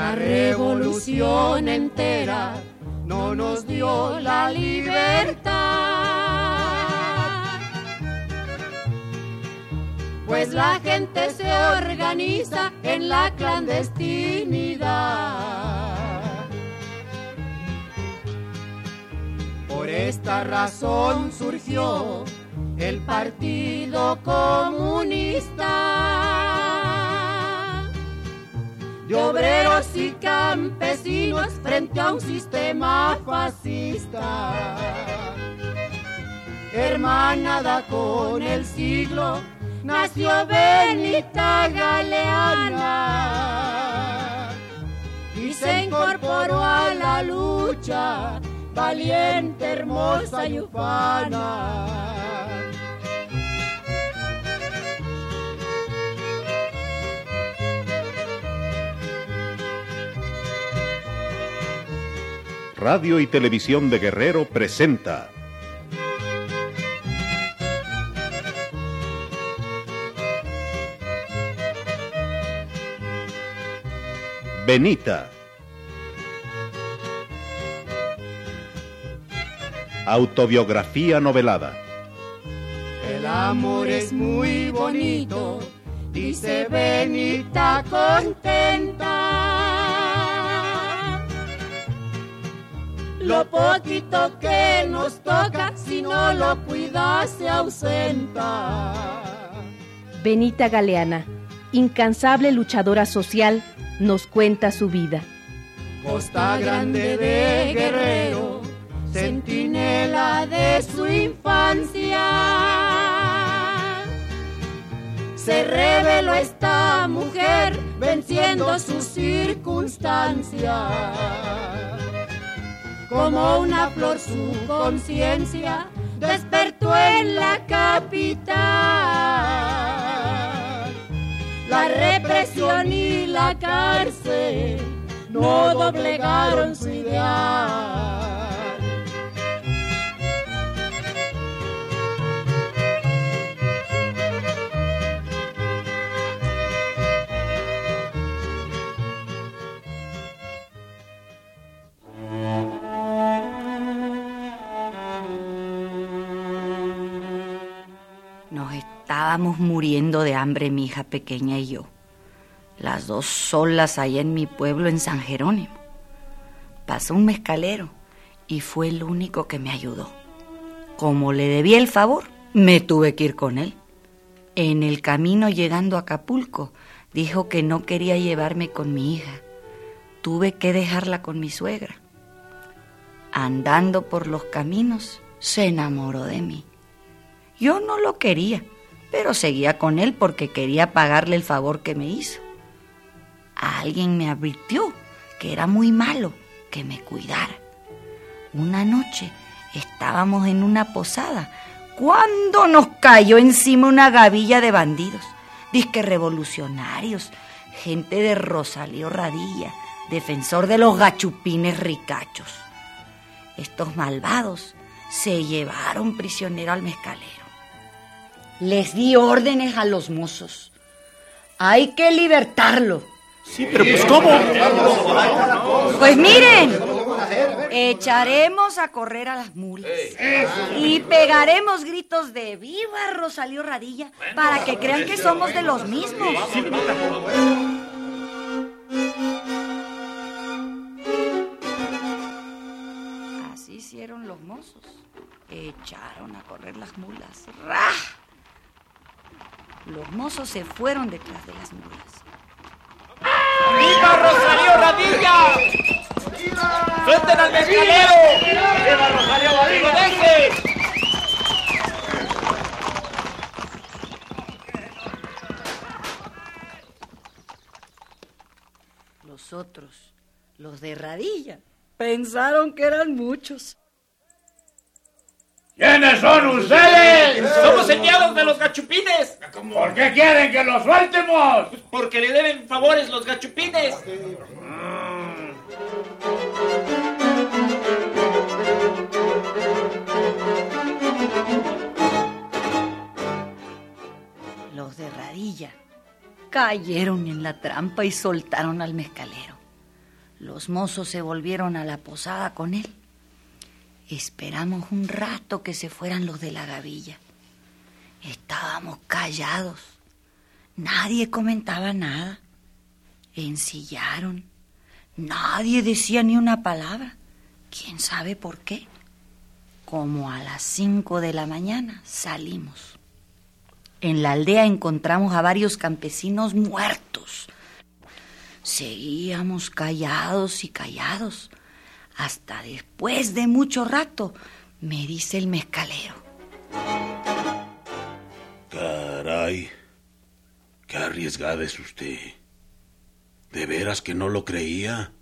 La revolución entera no nos dio la libertad. Pues la gente se organiza en la clandestinidad. Por esta razón surgió el Partido Comunista de obreros y campesinos frente a un sistema fascista. Hermanada con el siglo, nació Benita Galeana y se incorporó a la lucha, valiente, hermosa y ufana. Radio y Televisión de Guerrero presenta Benita. Autobiografía novelada. El amor es muy bonito, dice Benita contenta. Lo poquito que nos toca, si no lo cuidas, se ausenta. Benita Galeana, incansable luchadora social, nos cuenta su vida. Costa Grande de Guerrero, centinela de su infancia. Se reveló esta mujer venciendo sus circunstancias. Como una flor su conciencia despertó en la capital. La represión y la cárcel no doblegaron su ideal. Muriendo de hambre, mi hija pequeña y yo. Las dos solas allá en mi pueblo, en San Jerónimo. Pasó un mezcalero y fue el único que me ayudó. Como le debía el favor, me tuve que ir con él. En el camino llegando a Acapulco, dijo que no quería llevarme con mi hija. Tuve que dejarla con mi suegra. Andando por los caminos, se enamoró de mí. Yo no lo quería, pero seguía con él porque quería pagarle el favor que me hizo. Alguien me advirtió que era muy malo que me cuidara. Una noche estábamos en una posada cuando nos cayó encima una gavilla de bandidos, disque revolucionarios, gente de Rosalío Radilla, defensor de los gachupines ricachos. Estos malvados se llevaron prisionero al mezcalero. Les di órdenes a los mozos. Hay que libertarlo. Sí, pero pues ¿cómo? Pues miren, echaremos a correr a las mulas y pegaremos gritos de viva Rosalío Radilla para que crean que somos de los mismos. Así hicieron los mozos. Echaron a correr las mulas. ¡Ra! Los mozos se fueron detrás de las mulas. ¡Viva Rosario Radilla! ¡Suelten al mezcalero! ¡Viva Rosario Radilla! ¡Deje! Los otros, los de Radilla, pensaron que eran muchos. ¿Quiénes son ustedes? Somos enviados de los gachupines. ¿Por qué quieren que los sueltemos? Porque le deben favores los gachupines. Los de Radilla cayeron en la trampa y soltaron al mezcalero. Los mozos se volvieron a la posada con él. Esperamos un rato que se fueran los de la gavilla. Estábamos callados. Nadie comentaba nada. Ensillaron. Nadie decía ni una palabra. ¿Quién sabe por qué? Como a las cinco de la mañana salimos. En la aldea encontramos a varios campesinos muertos. Seguíamos callados y callados. Hasta después de mucho rato, me dice el mezcalero. Caray, qué arriesgada es usted. ¿De veras que no lo creía?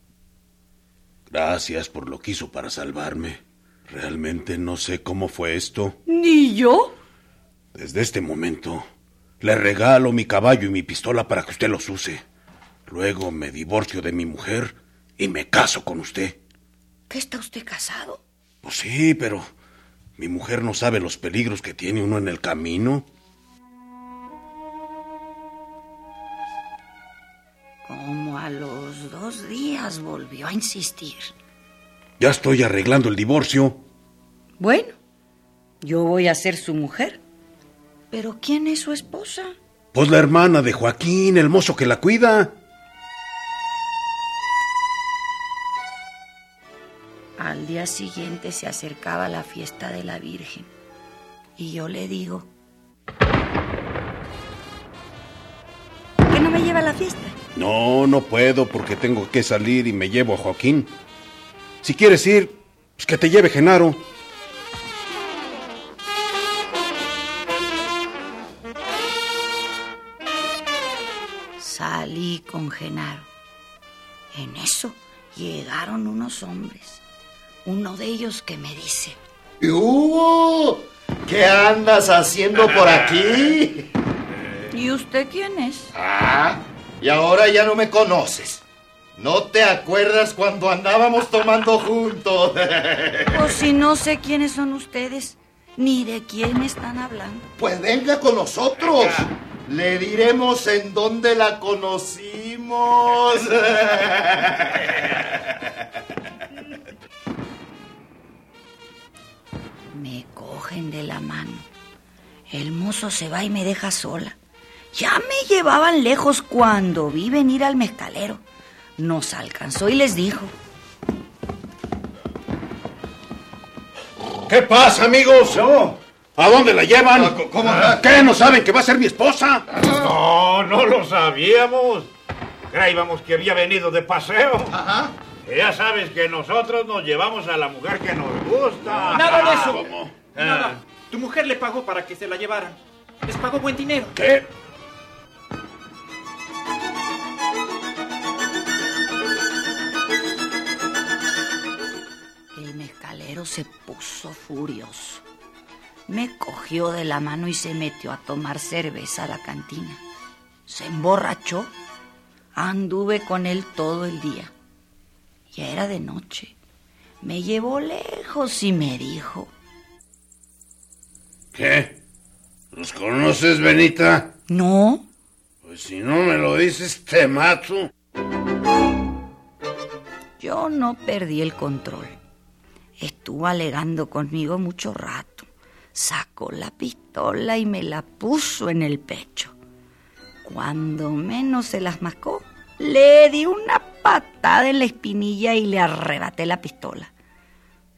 Gracias por lo que hizo para salvarme. Realmente no sé cómo fue esto. ¿Ni yo? Desde este momento, le regalo mi caballo y mi pistola para que usted los use. Luego me divorcio de mi mujer y me caso con usted. ¿Qué está usted casado? Pues sí, pero mi mujer no sabe los peligros que tiene uno en el camino. Como a los dos días volvió a insistir. Ya estoy arreglando el divorcio. Bueno, yo voy a ser su mujer. ¿Pero quién es su esposa? Pues la hermana de Joaquín, el mozo que la cuida. Día siguiente se acercaba la fiesta de la Virgen. Y yo le digo... ¿Por qué no me lleva a la fiesta? No, no puedo porque tengo que salir y me llevo a Joaquín. Si quieres ir, pues que te lleve Genaro. Salí con Genaro. En eso llegaron unos hombres. Uno de ellos que me dice... ¿Y hubo? ¿Qué andas haciendo por aquí? ¿Y usted quién es? Ah, y ahora ya no me conoces. ¿No te acuerdas cuando andábamos tomando juntos? Pues si no sé quiénes son ustedes, ni de quién están hablando. Pues venga con nosotros. Le diremos en dónde la conocimos. Me cogen de la mano. El mozo se va y me deja sola. Ya me llevaban lejos cuando vi venir al mezcalero. Nos alcanzó y les dijo. ¿Qué pasa, amigos? ¿A dónde la llevan? ¿Cómo? ¿Qué? ¿No saben que va a ser mi esposa? No, no lo sabíamos. Creíamos que había venido de paseo. Ajá. Ya sabes que nosotros nos llevamos a la mujer que nos gusta. Nada de eso. ¿Cómo? Nada. Tu mujer le pagó para que se la llevaran. Les pagó buen dinero. ¿Qué? El mezcalero se puso furioso. Me cogió de la mano y se metió a tomar cerveza a la cantina. Se emborrachó. Anduve con él todo el día. Ya era de noche. Me llevó lejos y me dijo, ¿Qué? ¿Los conoces, Benita? no, Pues si no me lo dices, te mato. yo no perdí el control. Estuvo alegando conmigo mucho rato. Sacó la pistola y me la puso en el pecho. Cuando menos se las mascó, le di una patada en la espinilla y le arrebaté la pistola.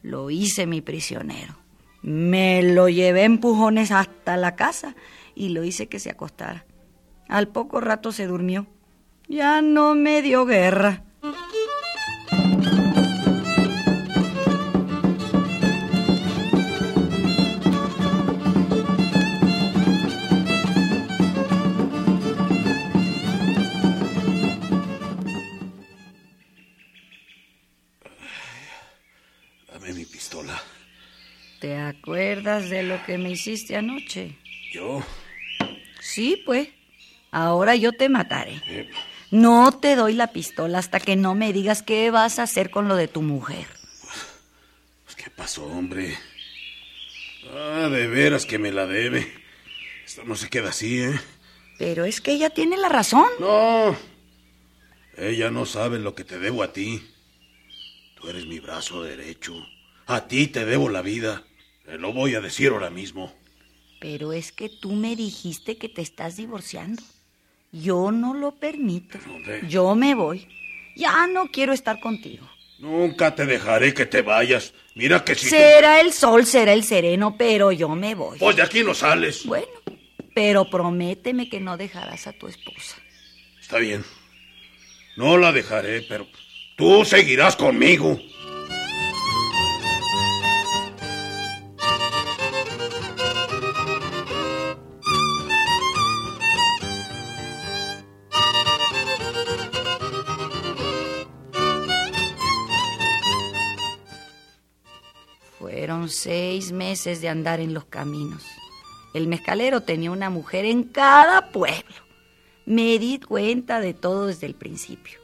Lo hice mi prisionero. Me lo llevé empujones hasta la casa y lo hice que se acostara. Al poco rato se durmió. Ya no me dio guerra. ¿Te acuerdas de lo que me hiciste anoche? ¿Yo? Sí, pues. Ahora yo te mataré. Eh, No te doy la pistola hasta que no me digas qué vas a hacer con lo de tu mujer. pues, ¿Qué pasó, hombre? Ah, de veras que me la debe. Esto no se queda así, ¿eh? Pero es que ella tiene la razón. No. Ella no sabe lo que te debo a ti. Tú eres mi brazo derecho. A ti te debo la vida. Te lo voy a decir ahora mismo. Pero es que tú me dijiste que te estás divorciando. Yo no lo permito. Yo me voy. Ya no quiero estar contigo. Nunca te dejaré que te vayas. Mira que si... Será el sol, será el sereno, pero yo me voy. Pues de aquí no sales. Bueno, pero prométeme que no dejarás a tu esposa. Está bien. No la dejaré, pero tú seguirás conmigo. Seis meses de andar en los caminos. El mezcalero tenía una mujer en cada pueblo. Me di cuenta de todo desde el principio.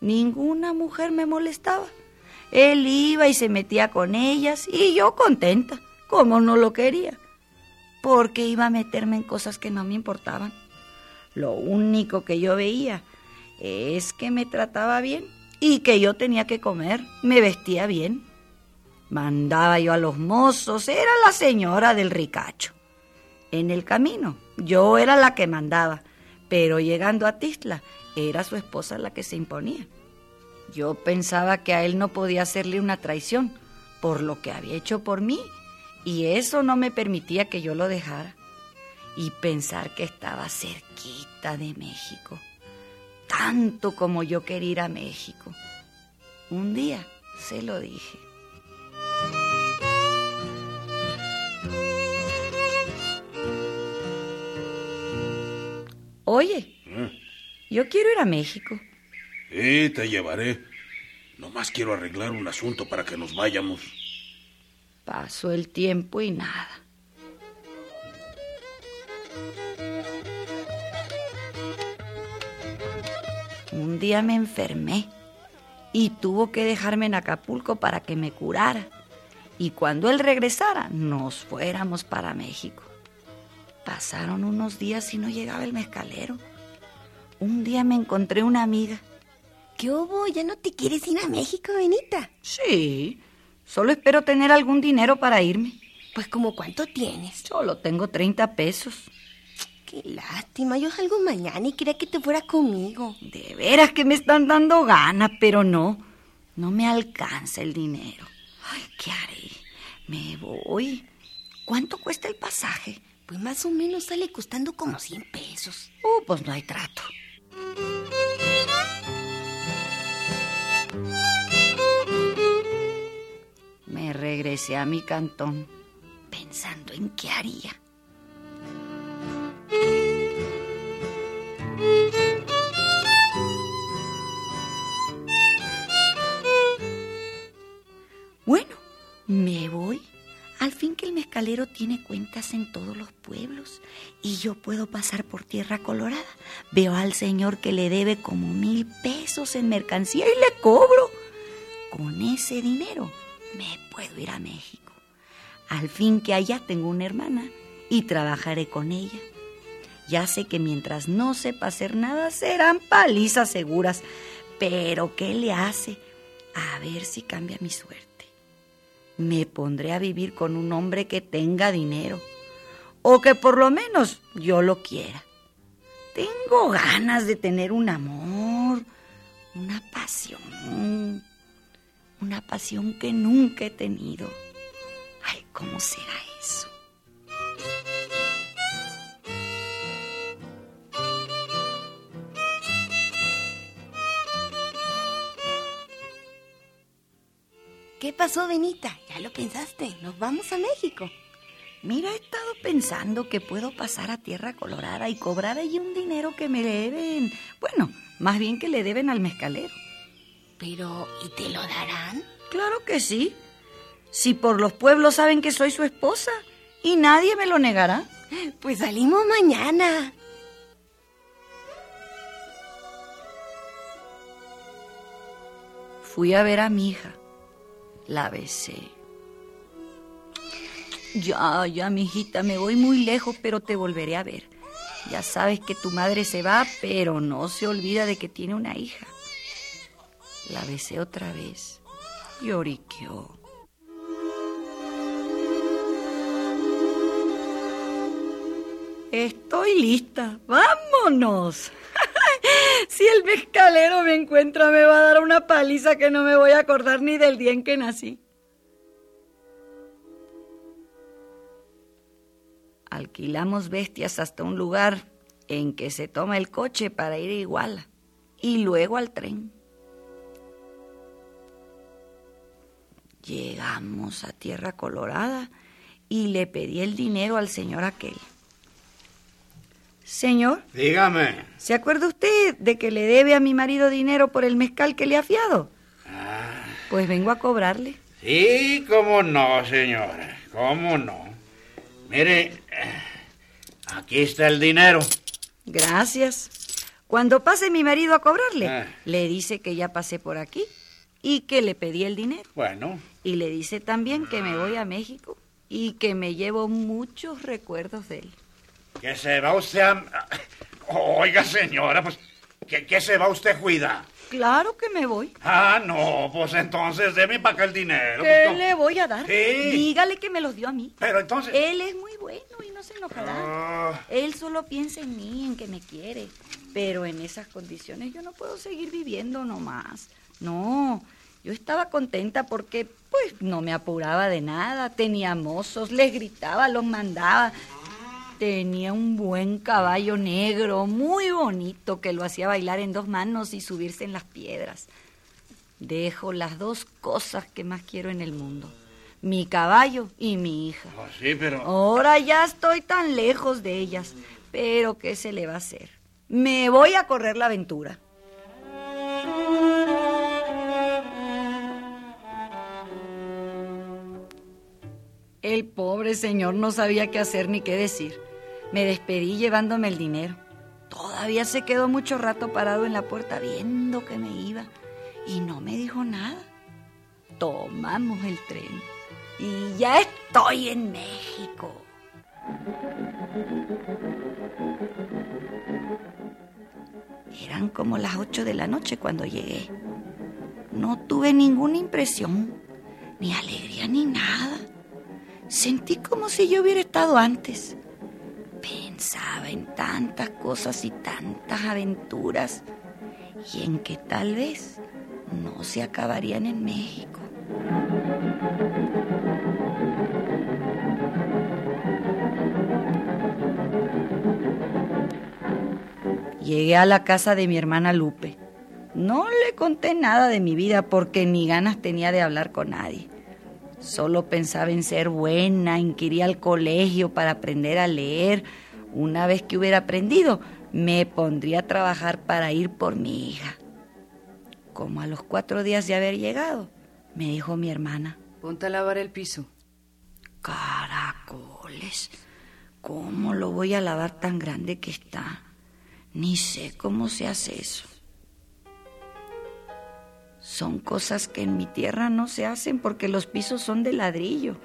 Ninguna mujer me molestaba. Él iba y se metía con ellas y yo contenta, como no lo quería, porque iba a meterme en cosas que no me importaban. Lo único que yo veía es que me trataba bien y que yo tenía que comer, me vestía bien. Mandaba yo a los mozos, era la señora del ricacho. En el camino, yo era la que mandaba, pero llegando a Tistla, era su esposa la que se imponía. Yo pensaba que a él no podía hacerle una traición por lo que había hecho por mí, y eso no me permitía que yo lo dejara. Y pensar que estaba cerquita de México, tanto como yo quería ir a México. Un día se lo dije. Oye, yo quiero ir a México. Sí, te llevaré. Nomás quiero arreglar un asunto para que nos vayamos. Pasó el tiempo y nada. Un día me enfermé y tuvo que dejarme en Acapulco para que me curara. Y cuando él regresara, nos fuéramos para México. Pasaron unos días y no llegaba el mezcalero. Un día me encontré una amiga. ¿Qué hubo? ¿Ya no te quieres ir a México, Benita? Sí, solo espero tener algún dinero para irme. Pues como cuánto tienes? Solo tengo 30 pesos. Qué lástima, yo salgo mañana y quería que te fuera conmigo. De veras que me están dando ganas, pero no, no me alcanza el dinero. Ay, ¿qué haré? Me voy. ¿Cuánto cuesta el pasaje? Pues más o menos sale costando como 100 pesos. Uh, pues no hay trato. Me regresé a mi cantón pensando en qué haría. Me voy. Al fin que el mezcalero tiene cuentas en todos los pueblos y yo puedo pasar por tierra colorada. Veo al señor que le debe como mil pesos en mercancía y le cobro. Con ese dinero me puedo ir a México. Al fin que allá tengo una hermana y trabajaré con ella. Ya sé que mientras no sepa hacer nada serán palizas seguras, pero ¿qué le hace? A ver si cambia mi suerte. Me pondré a vivir con un hombre que tenga dinero, o que por lo menos yo lo quiera. Tengo ganas de tener un amor, una pasión, una pasión que nunca he tenido. Ay, ¿cómo será ¿Qué pasó, Benita? ¿Ya lo pensaste? Nos vamos a México. Mira, he estado pensando que puedo pasar a Tierra Colorada y cobrar allí un dinero que me deben. Bueno, más bien que le deben al mezcalero. Pero, ¿y te lo darán? Claro que sí. Si por los pueblos saben que soy su esposa y nadie me lo negará. Pues salimos mañana. Fui a ver a mi hija. La besé. Ya, ya, mi hijita, me voy muy lejos, pero te volveré a ver. Ya sabes que tu madre se va, pero no se olvida de que tiene una hija. La besé otra vez. Lloriqueó. Estoy lista. ¡Vámonos! si el mezcalero me encuentra, me va a dar una paliza que no me voy a acordar ni del día en que nací. Alquilamos bestias hasta un lugar en que se toma el coche para ir a Iguala y luego al tren. Llegamos a Tierra Colorada y le pedí el dinero al señor aquel. Señor. Dígame. ¿Se acuerda usted de que le debe a mi marido dinero por el mezcal que le ha fiado? Ah. Pues vengo a cobrarle. Sí, cómo no, señora. Cómo no. Mire, aquí está el dinero. Gracias. Cuando pase mi marido a cobrarle, Ah. le dice que ya pasé por aquí y que le pedí el dinero. Bueno, Y le dice también que me voy a México y que me llevo muchos recuerdos de él. Que se va usted a... Oiga, señora, pues, ¿qué, qué se va usted a cuidar? Claro que me voy. Ah, no, pues entonces deme para acá el dinero. ¿Qué pues, le voy a dar? Sí. Dígale que me los dio a mí. Pero entonces... Él es muy bueno y no se enojará. Ah, Él solo piensa en mí, en que me quiere. Pero en esas condiciones yo no puedo seguir viviendo nomás. No, yo estaba contenta porque pues no me apuraba de nada. Tenía mozos, les gritaba, los mandaba. Tenía un buen caballo negro, muy bonito, que lo hacía bailar en dos manos y subirse en las piedras. Dejo las dos cosas que más quiero en el mundo. Mi caballo y mi hija. pues sí, pero... Ahora ya estoy tan lejos de ellas. Pero ¿qué se le va a hacer? Me voy a correr la aventura. El pobre señor no sabía qué hacer ni qué decir. Me despedí llevándome el dinero. Todavía se quedó mucho rato parado en la puerta viendo que me iba y no me dijo nada. Tomamos el tren y ya estoy en México. Eran como las ocho de la noche cuando llegué. No tuve ninguna impresión, ni alegría ni nada. Sentí como si yo hubiera estado antes. Pensaba en tantas cosas y tantas aventuras y en que tal vez no se acabarían en México. Llegué a la casa de mi hermana Lupe. No le conté nada de mi vida porque ni ganas tenía de hablar con nadie. Solo pensaba en ser buena, en que iría al colegio para aprender a leer. Una vez que hubiera aprendido, me pondría a trabajar para ir por mi hija. Como a los cuatro días de haber llegado, me dijo mi hermana. Ponte a lavar el piso. Caracoles, ¿cómo lo voy a lavar tan grande que está? Ni sé cómo se hace eso. Son cosas que en mi tierra no se hacen porque los pisos son de ladrillo,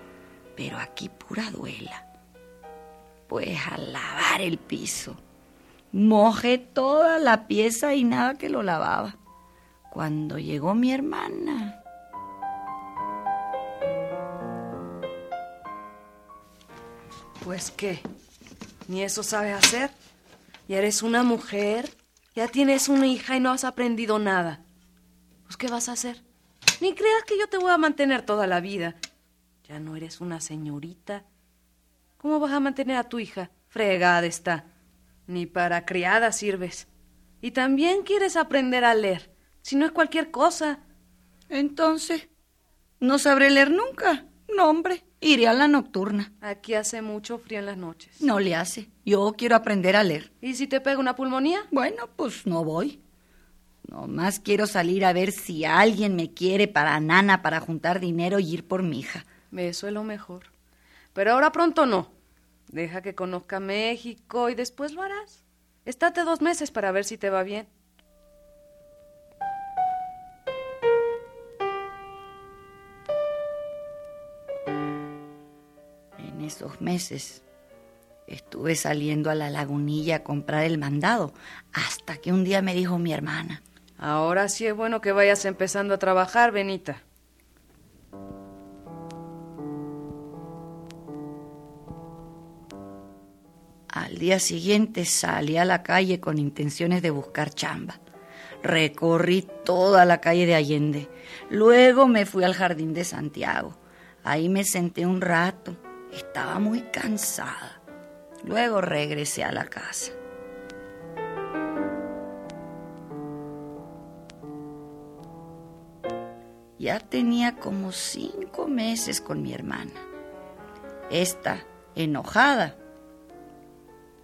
pero aquí pura duela. Pues a lavar el piso. Mojé toda la pieza y nada que lo lavaba. Cuando llegó mi hermana, Pues qué, ni eso sabes hacer. Ya eres una mujer, ya tienes una hija y no has aprendido nada. Pues qué vas a hacer. Ni creas que yo te voy a mantener toda la vida. Ya no eres una señorita. ¿Cómo vas a mantener a tu hija? Fregada está. Ni para criada sirves. Y también quieres aprender a leer. Si no es cualquier cosa. entonces, no sabré leer nunca. No, hombre, iré a la nocturna. Aquí hace mucho frío en las noches. No le hace. Yo quiero aprender a leer. ¿Y si te pega una pulmonía? Bueno, pues no voy. Nomás quiero salir a ver si alguien me quiere para nana, para juntar dinero y ir por mi hija. Eso es lo mejor. Pero ahora pronto no. Deja que conozca México y después lo harás. Estate dos meses para ver si te va bien. En esos meses estuve saliendo a la lagunilla a comprar el mandado, hasta que un día me dijo mi hermana. Ahora sí es bueno que vayas empezando a trabajar, Benita. Al día siguiente salí a la calle con intenciones de buscar chamba. Recorrí toda la calle de Allende. Luego me fui al jardín de Santiago. Ahí me senté un rato. Estaba muy cansada. Luego regresé a la casa. Ya tenía como cinco meses con mi hermana. Esta, enojada,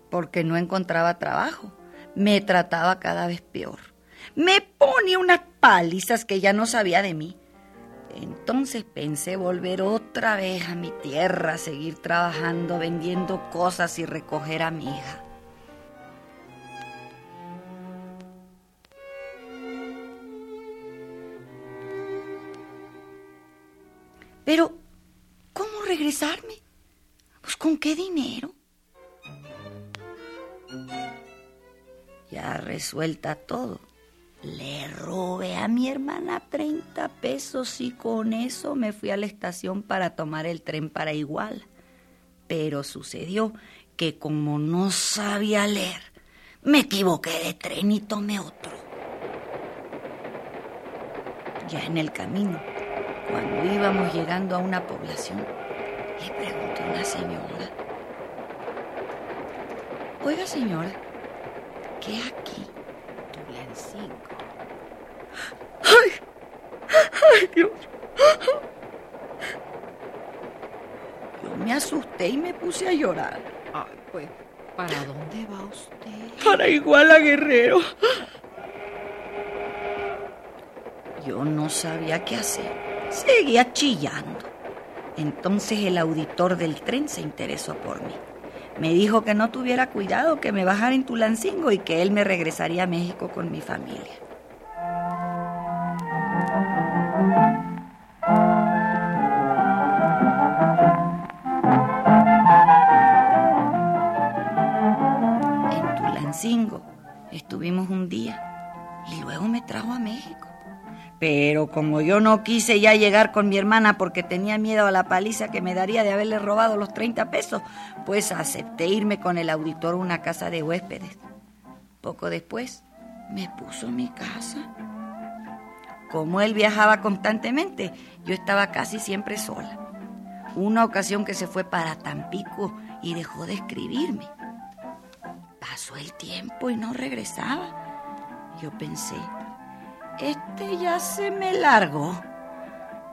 porque no encontraba trabajo, me trataba cada vez peor. Me ponía unas palizas que ya no sabía de mí. Entonces pensé volver otra vez a mi tierra, seguir trabajando, vendiendo cosas y recoger a mi hija. Pero, ¿cómo regresarme? Pues con qué dinero? Ya resuelta todo. Le robé a mi hermana 30 pesos y con eso me fui a la estación para tomar el tren para igual. Pero sucedió que como no sabía leer, me equivoqué de tren y tomé otro. Ya en el camino, cuando íbamos llegando a una población, le pregunté a una señora, oiga señora, ¿qué aquí? Tulancingo. ¡Ay! ¡Ay, Dios! Yo me asusté y me puse a llorar. Ay, pues, ¿para dónde va usted? Para Iguala Guerrero. Yo no sabía qué hacer. Seguía chillando. Entonces el auditor del tren se interesó por mí. Me dijo que no tuviera cuidado, que me bajara en Tulancingo y que él me regresaría a México con mi familia. Como yo no quise ya llegar con mi hermana porque tenía miedo a la paliza que me daría de haberle robado los 30 pesos, pues acepté irme con el auditor a una casa de huéspedes. Poco después me puso mi casa. Como él viajaba constantemente, yo estaba casi siempre sola. Una ocasión que se fue para Tampico y dejó de escribirme. Pasó el tiempo y no regresaba. Yo pensé, este ya se me largó.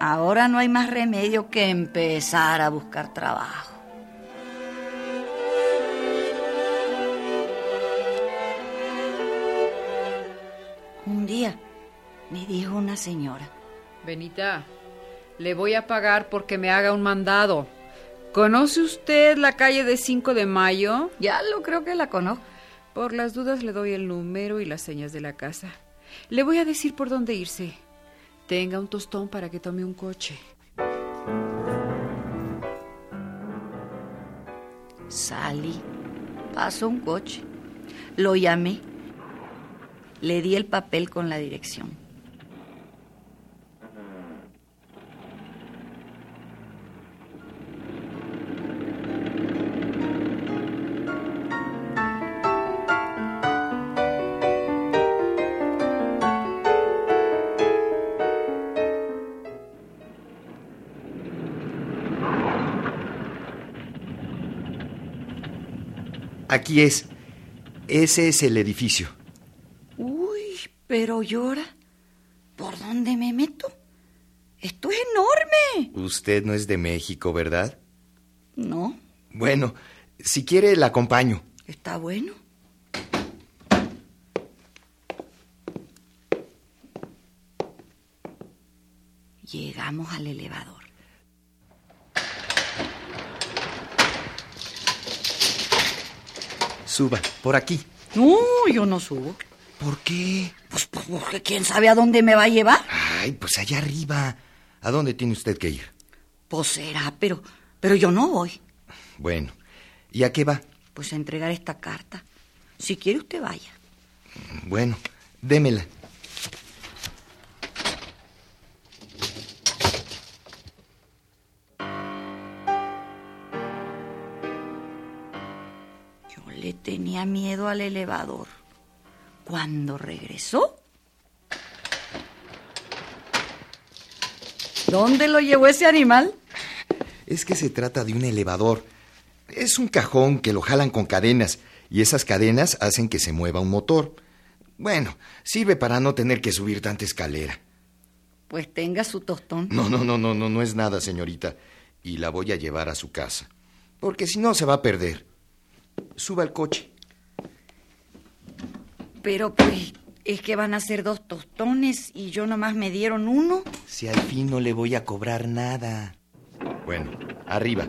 Ahora no hay más remedio que empezar a buscar trabajo. Un día me dijo una señora. Benita, le voy a pagar porque me haga un mandado. ¿Conoce usted la calle de 5 de Mayo? Ya lo creo que la conozco. Por las dudas le doy el número y las señas de la casa. Le voy a decir por dónde irse. Tenga un tostón para que tome un coche. Salí. Pasó un coche. Lo llamé. Le di el papel con la dirección. Aquí es. Ese es el edificio. Uy, pero llora. ¿Por dónde me meto? Esto es enorme. Usted no es de México, ¿verdad? No, Bueno, si quiere, la acompaño. está bueno. Llegamos al elevador. Suba, por aquí. No, yo no subo. ¿Por qué? Pues, pues, porque quién sabe a dónde me va a llevar. Ay, pues allá arriba. ¿A dónde tiene usted que ir? Pues será, pero, pero yo no voy. Bueno, ¿y a qué va? Pues a entregar esta carta. Si quiere usted vaya. Bueno, démela. Tenía miedo al elevador. Cuando regresó... ¿Dónde lo llevó ese animal? Es que se trata de un elevador. Es un cajón que lo jalan con cadenas y esas cadenas hacen que se mueva un motor. Bueno, sirve para no tener que subir tanta escalera. Pues tenga su tostón. No, no, no, no, no, no es nada, señorita. Y la voy a llevar a su casa. Porque si no se va a perder. Suba al coche. Pero pues es que van a ser dos tostones y yo nomás me dieron uno. Si al fin no le voy a cobrar nada. Bueno, arriba.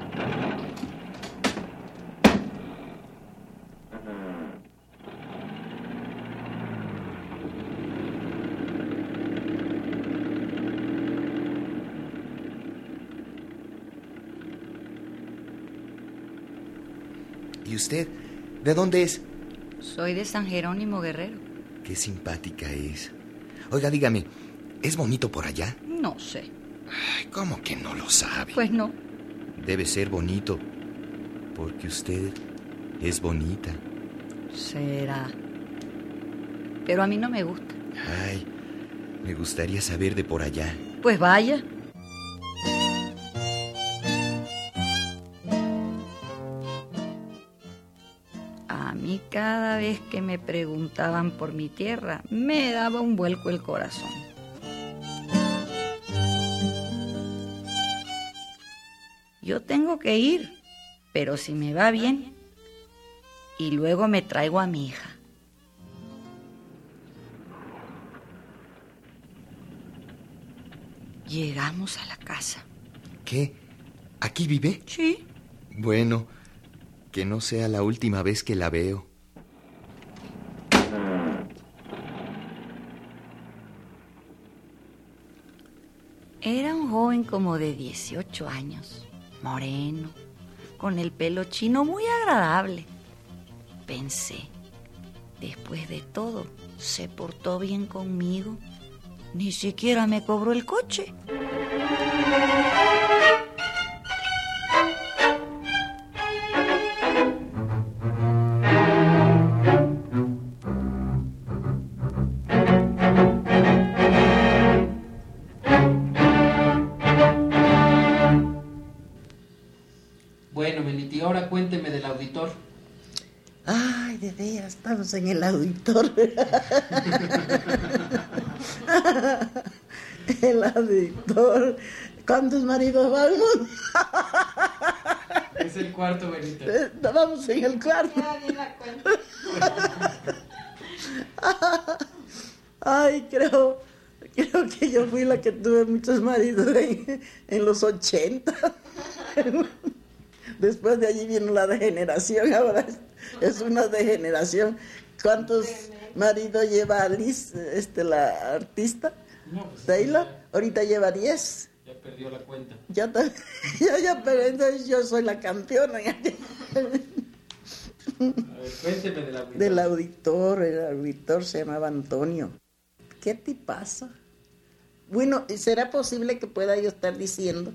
¿Y usted? ¿De dónde es? Soy de San Jerónimo Guerrero. Qué simpática es. Oiga, dígame, ¿es bonito por allá? No sé. Ay, ¿Cómo que no lo sabe? Pues no. Debe ser bonito, porque usted es bonita. Será. Pero a mí no me gusta. Ay, me gustaría saber de por allá. Pues vaya. Preguntaban por mi tierra, me daba un vuelco el corazón. Yo tengo que ir, pero si me va bien, y luego me traigo a mi hija. Llegamos a la casa. ¿Qué? ¿Aquí vive? Sí. Bueno, que no sea la última vez que la veo. Era un joven como de 18 años, moreno, con el pelo chino muy agradable. Pensé, después de todo, se portó bien conmigo. Ni siquiera me cobró el coche. Estamos en el auditor. el auditor. ¿Cuántos maridos vamos? Es el cuarto, Benita. Eh, Vamos en el cuarto. Ay, creo, creo que yo fui la que tuve muchos maridos en, en los 80. Después de allí vino la degeneración, ahora es, es una degeneración. ¿Cuántos maridos lleva Alice, este, la artista? Taylor, ahorita lleva 10. Ya perdió la cuenta. Ya, ya, ya, pero entonces yo soy la campeona. A ver, cuénteme del auditor. Del auditor, el auditor se llamaba Antonio. ¿Qué te pasa? Bueno, ¿será posible que pueda yo estar diciendo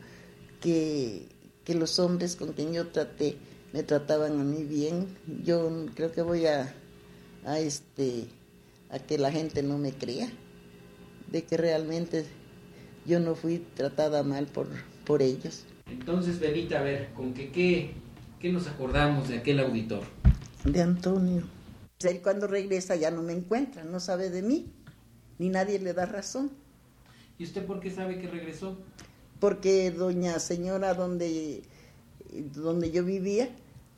que, que los hombres con quien yo traté me trataban a mí bien? Yo creo que voy a, a este a que la gente no me crea de que realmente yo no fui tratada mal por, por ellos. Entonces, Benita, a ver, ¿con qué, qué, qué nos acordamos de aquel auditor? De Antonio. Él cuando regresa ya no me encuentra, no sabe de mí, ni nadie le da razón. ¿Y usted por qué sabe que regresó? Porque doña señora donde, donde yo vivía,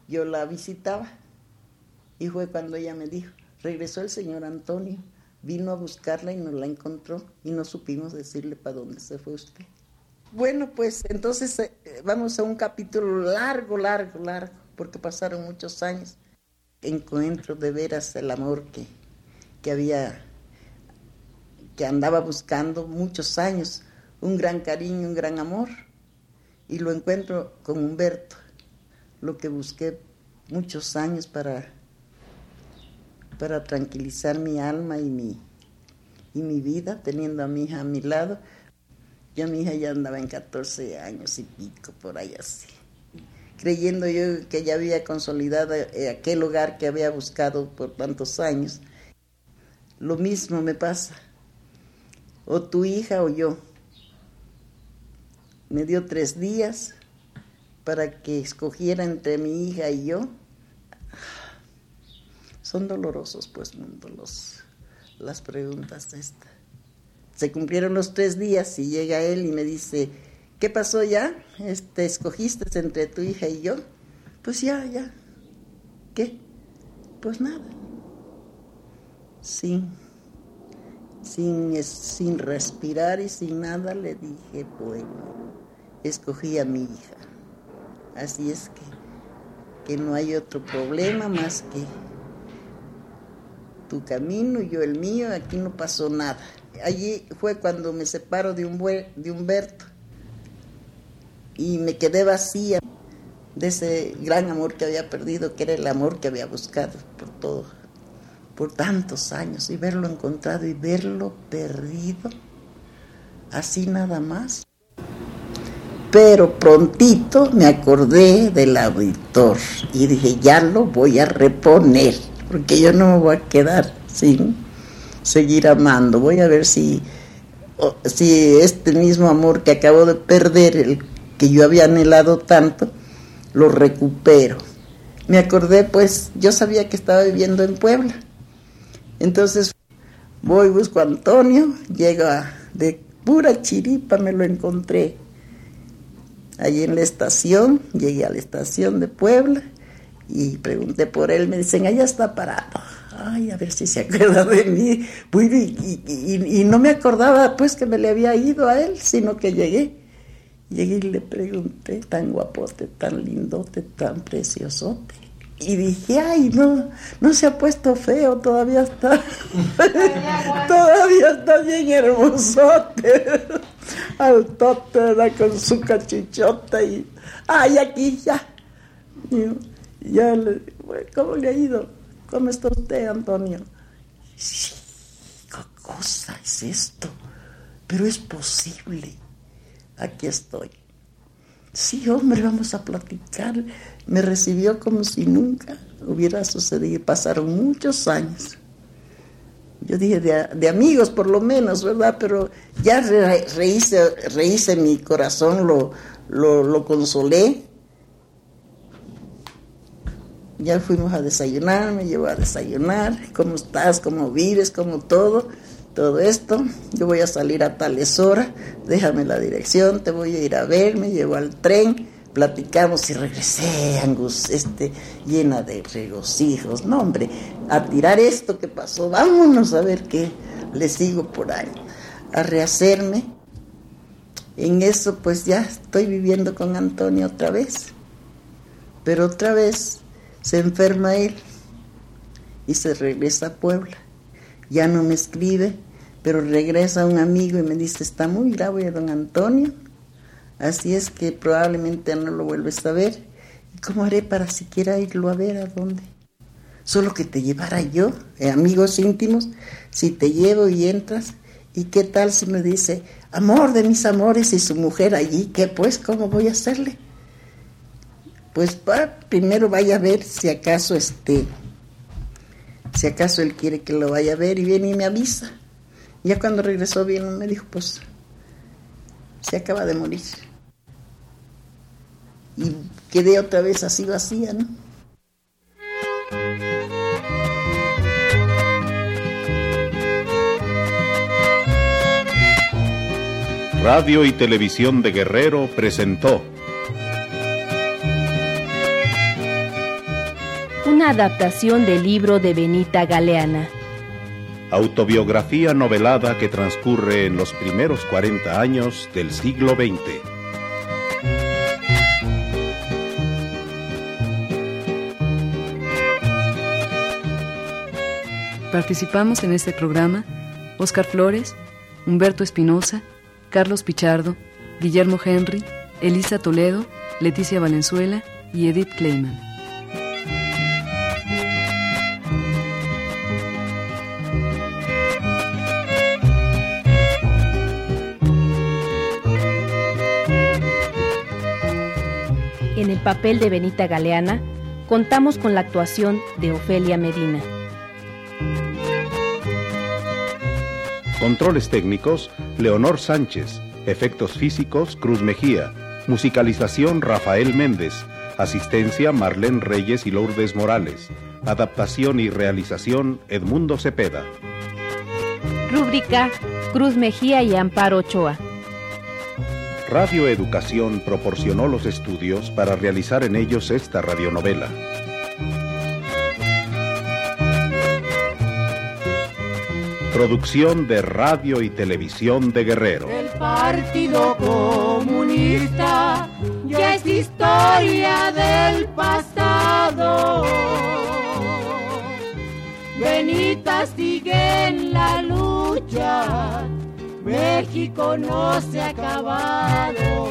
yo la visitaba. Y fue cuando ella me dijo, regresó el señor Antonio, vino a buscarla y nos la encontró y no supimos decirle para dónde se fue usted. Bueno, pues entonces eh, vamos a un capítulo largo, largo, largo, porque pasaron muchos años. Encuentro de veras el amor que, que había, que andaba buscando muchos años, un gran cariño, un gran amor, y lo encuentro con Humberto, lo que busqué muchos años para, para tranquilizar mi alma y mi, y mi vida, teniendo a mi hija a mi lado. Ya mi hija ya andaba en 14 años y pico, por ahí así. creyendo yo que ya había consolidado eh, aquel hogar que había buscado por tantos años. Lo mismo me pasa, o tu hija o yo. Me dio tres días para que escogiera entre mi hija y yo. Son dolorosos, pues, mundo, los, las preguntas de esta. Se cumplieron los tres días y llega él y me dice, ¿qué pasó ya? Este, ¿Escogiste entre tu hija y yo? Pues ya, ya. ¿Qué? Pues nada. Sin, sin, sin respirar y sin nada le dije, bueno, escogí a mi hija. Así es que, que no hay otro problema más que tu camino yo el mío, aquí no pasó nada. Allí fue cuando me separo de, un, de Humberto y me quedé vacía de ese gran amor que había perdido, que era el amor que había buscado por todo, por tantos años, y verlo encontrado y verlo perdido, así nada más. Pero prontito me acordé del auditor y dije, ya lo voy a reponer, porque yo no me voy a quedar sin seguir amando. Voy a ver si, si este mismo amor que acabo de perder, el que yo había anhelado tanto, lo recupero. Me acordé, pues, yo sabía que estaba viviendo en Puebla. Entonces voy, busco a Antonio, llega de pura chiripa, me lo encontré allí en la estación, llegué a la estación de Puebla y pregunté por él, me dicen, allá está parado ay, a ver si se acuerda de mí. Y, no me acordaba pues que me le había ido a él, sino que llegué. Llegué y le pregunté, tan guapote, tan lindote, tan preciosote. Y dije, ay, no, no se ha puesto feo, todavía está, todavía está bien hermosote, altote, da con su cachichota y, ay, aquí ya, ya, ¿cómo le ha ido? ¿Cómo está usted, Antonio? Sí, ¿qué cosa es esto? Pero es posible. Aquí estoy. Sí, hombre, vamos a platicar. Me recibió como si nunca hubiera sucedido. Pasaron muchos años. Yo dije de, amigos por lo menos, ¿verdad? Pero ya rehice, mi corazón, lo, lo, lo consolé ya fuimos a desayunar, me llevó a desayunar, ¿cómo estás? ¿Cómo vives? ¿Cómo todo? Todo esto, yo voy a salir a tales horas, déjame la dirección, te voy a ir a ver, me llevo al tren, platicamos y regresé, Angus, este, llena de regocijos. No, hombre, a tirar esto que pasó, vámonos a ver qué le sigo por ahí, a rehacerme. En eso, pues ya estoy viviendo con Antonio otra vez, pero otra vez se enferma él y se regresa a Puebla. Ya no me escribe, pero regresa un amigo y me dice, está muy grave don Antonio, así es que probablemente no lo vuelves a ver. ¿Y cómo haré para siquiera irlo a ver a dónde? Solo que te llevara yo, eh, amigos íntimos, si te llevo y entras, ¿y qué tal si me dice, amor de mis amores y su mujer allí? ¿Qué pues? ¿Cómo voy a hacerle? pues primero vaya a ver si acaso este, si acaso él quiere que lo vaya a ver y viene y me avisa. Ya cuando regresó bien me dijo, pues se acaba de morir. Y quedé otra vez así vacía, ¿no? Radio y Televisión de Guerrero presentó adaptación del libro de Benita Galeana. Autobiografía novelada que transcurre en los primeros 40 años del siglo XX. Participamos en este programa Oscar Flores, Humberto Espinosa, Carlos Pichardo, Guillermo Henry, Elisa Toledo, Leticia Valenzuela y Edith Kleiman. En el papel de Benita Galeana, contamos con la actuación de Ofelia Medina. Controles técnicos, Leonor Sánchez. Efectos físicos, Cruz Mejía. Musicalización, Rafael Méndez. Asistencia, Marlene Reyes y Lourdes Morales. Adaptación y realización, Edmundo Cepeda. Rúbrica, Cruz Mejía y Amparo Ochoa. Radio Educación proporcionó los estudios para realizar en ellos esta radionovela. Producción de Radio y Televisión de Guerrero. El Partido Comunista ya es historia del pasado. Benita sigue en la lucha, México no se ha acabado.